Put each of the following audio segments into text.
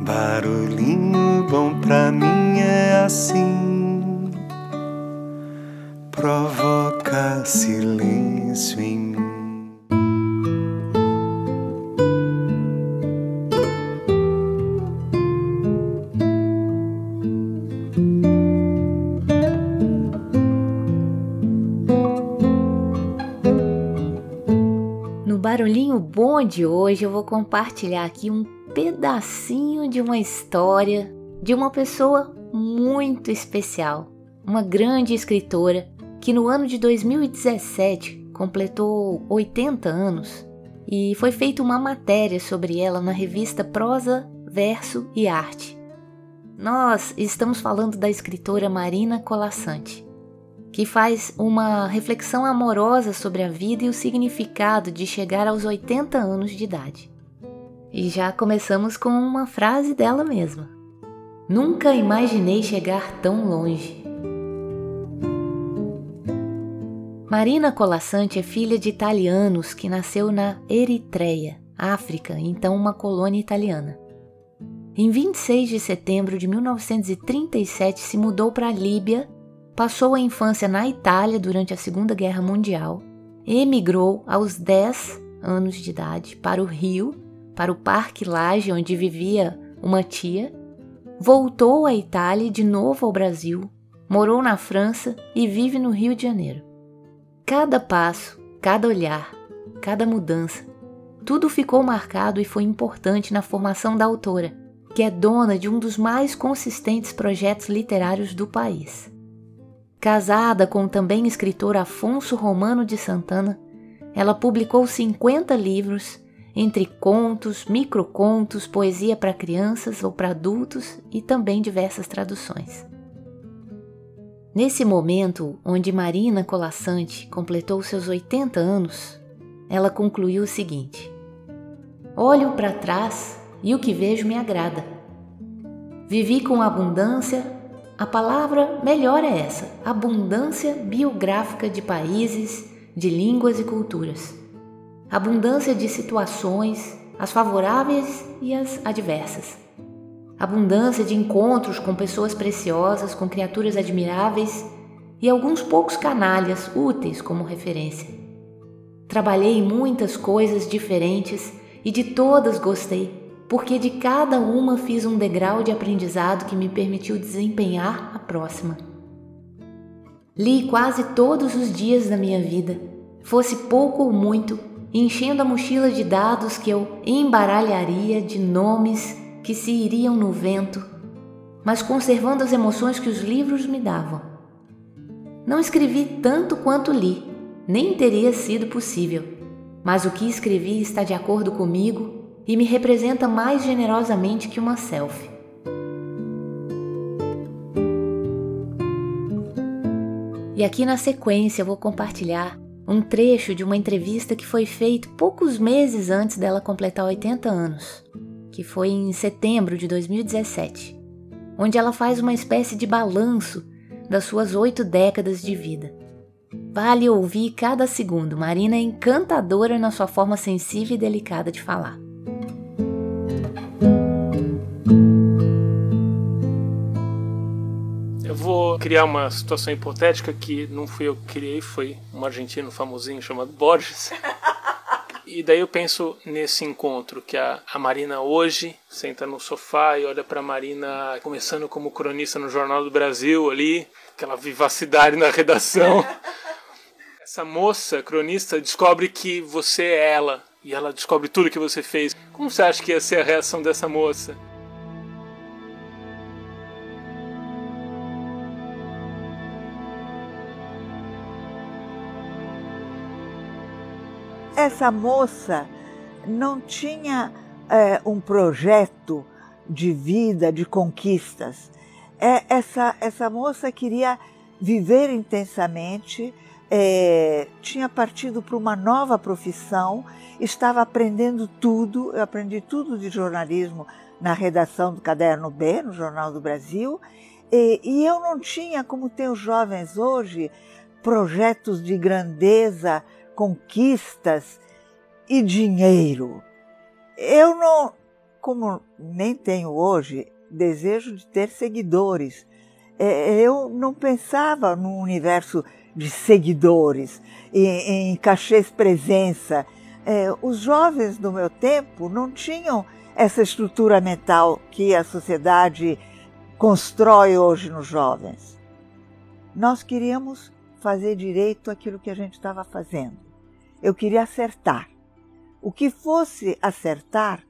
Barulhinho bom pra mim é assim, provoca silêncio em mim. No Barulhinho Bom de hoje eu vou compartilhar aqui um pedacinho de uma história de uma pessoa muito especial, uma grande escritora que no ano de 2017 completou 80 anos e foi feita uma matéria sobre ela na revista Prosa, Verso e Arte. Nós estamos falando da escritora Marina Colassante, que faz uma reflexão amorosa sobre a vida e o significado de chegar aos 80 anos de idade. E já começamos com uma frase dela mesma. Nunca imaginei chegar tão longe. Marina Colassante é filha de italianos que nasceu na Eritreia, África, então uma colônia italiana. Em 26 de setembro de 1937 se mudou para a Líbia, passou a infância na Itália durante a Segunda Guerra Mundial, emigrou aos 10 anos de idade para o Rio para o Parque Lage, onde vivia uma tia, voltou à Itália e de novo ao Brasil, morou na França e vive no Rio de Janeiro. Cada passo, cada olhar, cada mudança, tudo ficou marcado e foi importante na formação da autora, que é dona de um dos mais consistentes projetos literários do país. Casada com o também escritor Afonso Romano de Santana, ela publicou 50 livros entre contos, microcontos, poesia para crianças ou para adultos e também diversas traduções. Nesse momento, onde Marina Colassante completou seus 80 anos, ela concluiu o seguinte: Olho para trás e o que vejo me agrada. Vivi com abundância, a palavra melhor é essa: abundância biográfica de países, de línguas e culturas abundância de situações, as favoráveis e as adversas. Abundância de encontros com pessoas preciosas, com criaturas admiráveis e alguns poucos canalhas úteis como referência. Trabalhei em muitas coisas diferentes e de todas gostei, porque de cada uma fiz um degrau de aprendizado que me permitiu desempenhar a próxima. Li quase todos os dias da minha vida, fosse pouco ou muito, enchendo a mochila de dados que eu embaralharia de nomes que se iriam no vento, mas conservando as emoções que os livros me davam. Não escrevi tanto quanto li, nem teria sido possível, mas o que escrevi está de acordo comigo e me representa mais generosamente que uma selfie. E aqui na sequência eu vou compartilhar um trecho de uma entrevista que foi feita poucos meses antes dela completar 80 anos, que foi em setembro de 2017, onde ela faz uma espécie de balanço das suas oito décadas de vida. Vale ouvir cada segundo, Marina é encantadora na sua forma sensível e delicada de falar. Vou criar uma situação hipotética que não fui eu que criei, foi um argentino famosinho chamado Borges. E daí eu penso nesse encontro que a, a Marina hoje senta no sofá e olha para Marina começando como cronista no Jornal do Brasil ali, aquela vivacidade na redação. Essa moça cronista descobre que você é ela e ela descobre tudo que você fez. Como você acha que ia ser a reação dessa moça? Essa moça não tinha é, um projeto de vida, de conquistas. É, essa, essa moça queria viver intensamente, é, tinha partido para uma nova profissão, estava aprendendo tudo. Eu aprendi tudo de jornalismo na redação do Caderno B, no Jornal do Brasil, e, e eu não tinha, como tem os jovens hoje, projetos de grandeza, conquistas e dinheiro. Eu não, como nem tenho hoje desejo de ter seguidores. É, eu não pensava num universo de seguidores, em, em cachês presença. É, os jovens do meu tempo não tinham essa estrutura mental que a sociedade constrói hoje nos jovens. Nós queríamos fazer direito aquilo que a gente estava fazendo. Eu queria acertar. O que fosse acertar,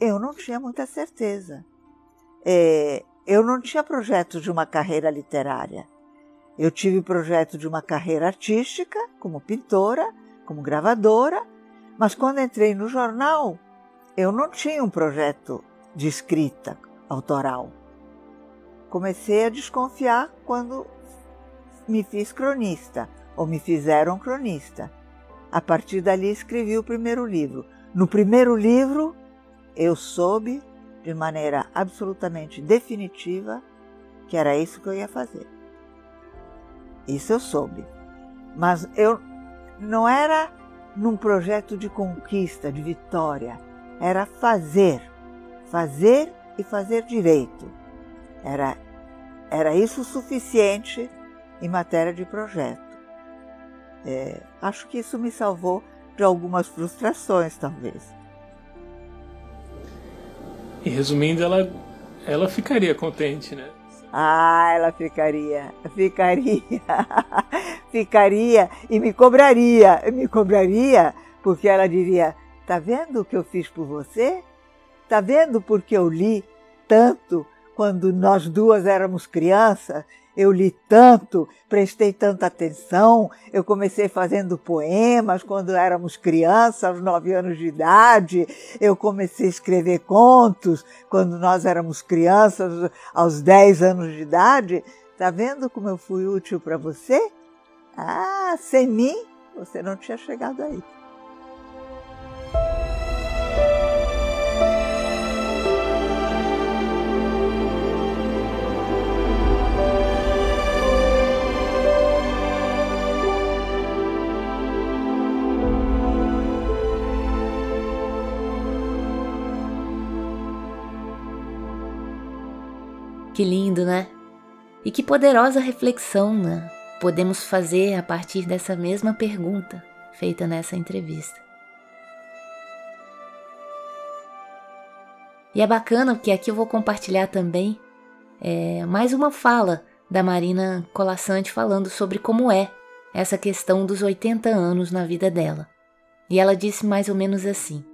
eu não tinha muita certeza. É, eu não tinha projeto de uma carreira literária. Eu tive projeto de uma carreira artística, como pintora, como gravadora, mas quando entrei no jornal, eu não tinha um projeto de escrita autoral. Comecei a desconfiar quando me fiz cronista, ou me fizeram cronista. A partir dali escrevi o primeiro livro. No primeiro livro, eu soube de maneira absolutamente definitiva que era isso que eu ia fazer. Isso eu soube. Mas eu não era num projeto de conquista, de vitória era fazer, fazer e fazer direito. Era, era isso o suficiente em matéria de projeto. É, acho que isso me salvou de algumas frustrações, talvez. E resumindo, ela, ela ficaria contente, né? Ah, ela ficaria, ficaria, ficaria e me cobraria, me cobraria, porque ela diria: Tá vendo o que eu fiz por você? Tá vendo porque eu li tanto quando nós duas éramos crianças? Eu li tanto, prestei tanta atenção. Eu comecei fazendo poemas quando éramos crianças, aos nove anos de idade. Eu comecei a escrever contos quando nós éramos crianças, aos dez anos de idade. Tá vendo como eu fui útil para você? Ah, sem mim, você não tinha chegado aí. Que lindo, né? E que poderosa reflexão né? podemos fazer a partir dessa mesma pergunta feita nessa entrevista. E é bacana porque aqui eu vou compartilhar também é, mais uma fala da Marina Colassante falando sobre como é essa questão dos 80 anos na vida dela. E ela disse mais ou menos assim: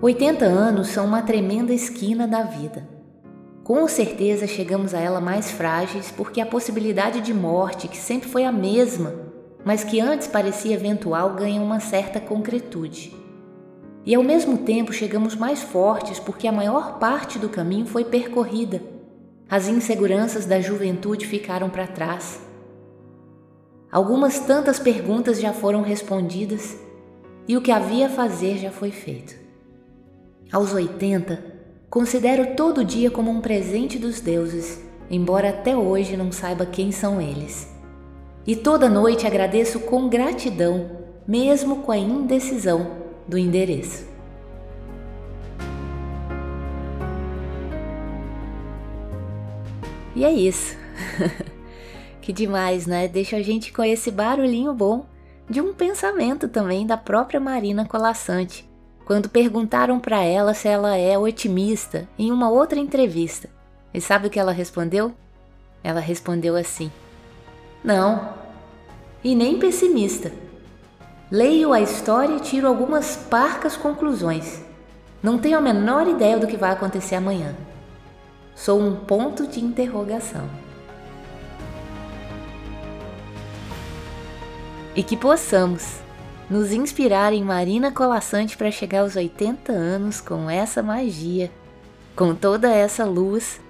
80 anos são uma tremenda esquina da vida. Com certeza chegamos a ela mais frágeis porque a possibilidade de morte, que sempre foi a mesma, mas que antes parecia eventual, ganha uma certa concretude. E ao mesmo tempo chegamos mais fortes porque a maior parte do caminho foi percorrida. As inseguranças da juventude ficaram para trás. Algumas tantas perguntas já foram respondidas e o que havia a fazer já foi feito. Aos 80, considero todo dia como um presente dos deuses, embora até hoje não saiba quem são eles. E toda noite agradeço com gratidão, mesmo com a indecisão do endereço. E é isso. que demais, né? Deixa a gente com esse barulhinho bom de um pensamento também da própria Marina Colassante, quando perguntaram para ela se ela é otimista em uma outra entrevista. E sabe o que ela respondeu? Ela respondeu assim: Não, e nem pessimista. Leio a história e tiro algumas parcas conclusões. Não tenho a menor ideia do que vai acontecer amanhã. Sou um ponto de interrogação. E que possamos nos inspirar em Marina Colassante para chegar aos 80 anos com essa magia, com toda essa luz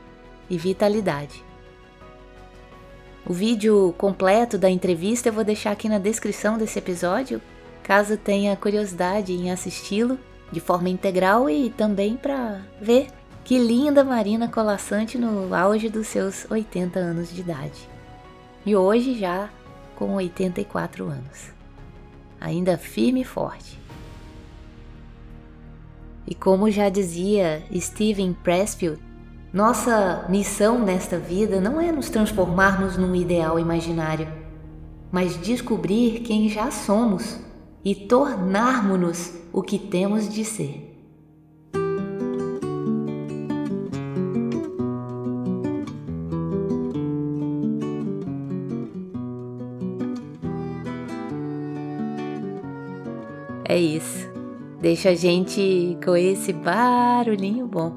e vitalidade. O vídeo completo da entrevista eu vou deixar aqui na descrição desse episódio, caso tenha curiosidade em assisti-lo de forma integral e também para ver que linda Marina Colassante no auge dos seus 80 anos de idade. E hoje já com 84 anos ainda firme e forte. E como já dizia Steven Pressfield, nossa missão nesta vida não é nos transformarmos num ideal imaginário, mas descobrir quem já somos e tornarmos-nos o que temos de ser. Isso. Deixa a gente com esse barulhinho bom.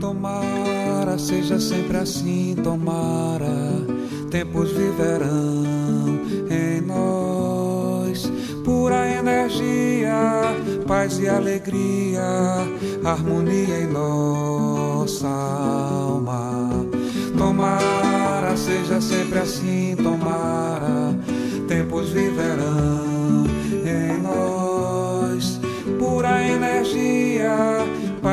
Tomara, seja sempre assim, tomara. Tempos viverão em nós. Pura energia, paz e alegria, harmonia em nossa alma. Tomara, seja sempre assim, tomara.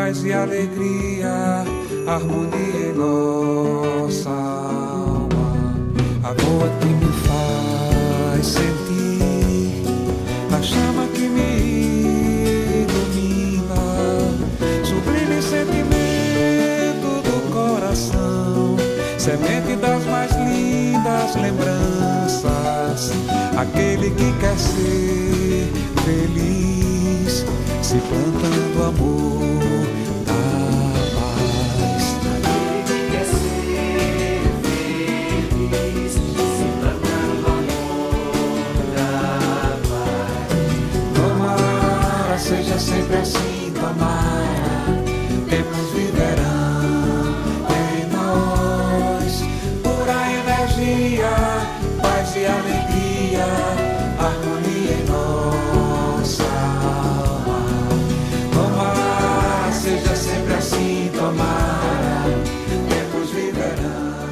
Paz e alegria, harmonia em nossa alma. A boa que me faz sentir, a chama que me ilumina, sublime sentimento do coração, semente das mais lindas lembranças, aquele que quer ser feliz, se plantando amor seja sempre assim, tomara, tempos viverão em nós, pura energia, paz e alegria, harmonia em nossa alma. Tomara, seja sempre assim, tomara, tempos viverão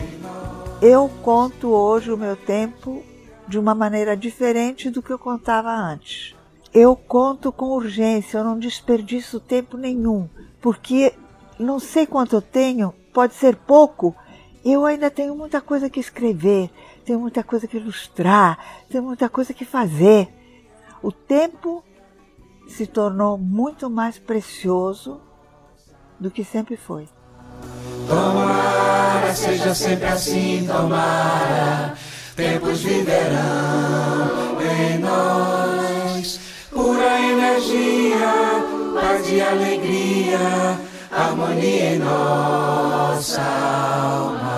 em nós. Eu conto hoje o meu tempo de uma maneira diferente do que eu contava antes. Eu conto com urgência, eu não desperdiço tempo nenhum, porque não sei quanto eu tenho, pode ser pouco, eu ainda tenho muita coisa que escrever, tenho muita coisa que ilustrar, tenho muita coisa que fazer. O tempo se tornou muito mais precioso do que sempre foi. Tomara, seja sempre assim, tomara. Tempos viverão em nós. Energia, paz e alegria, harmonia em nossa alma.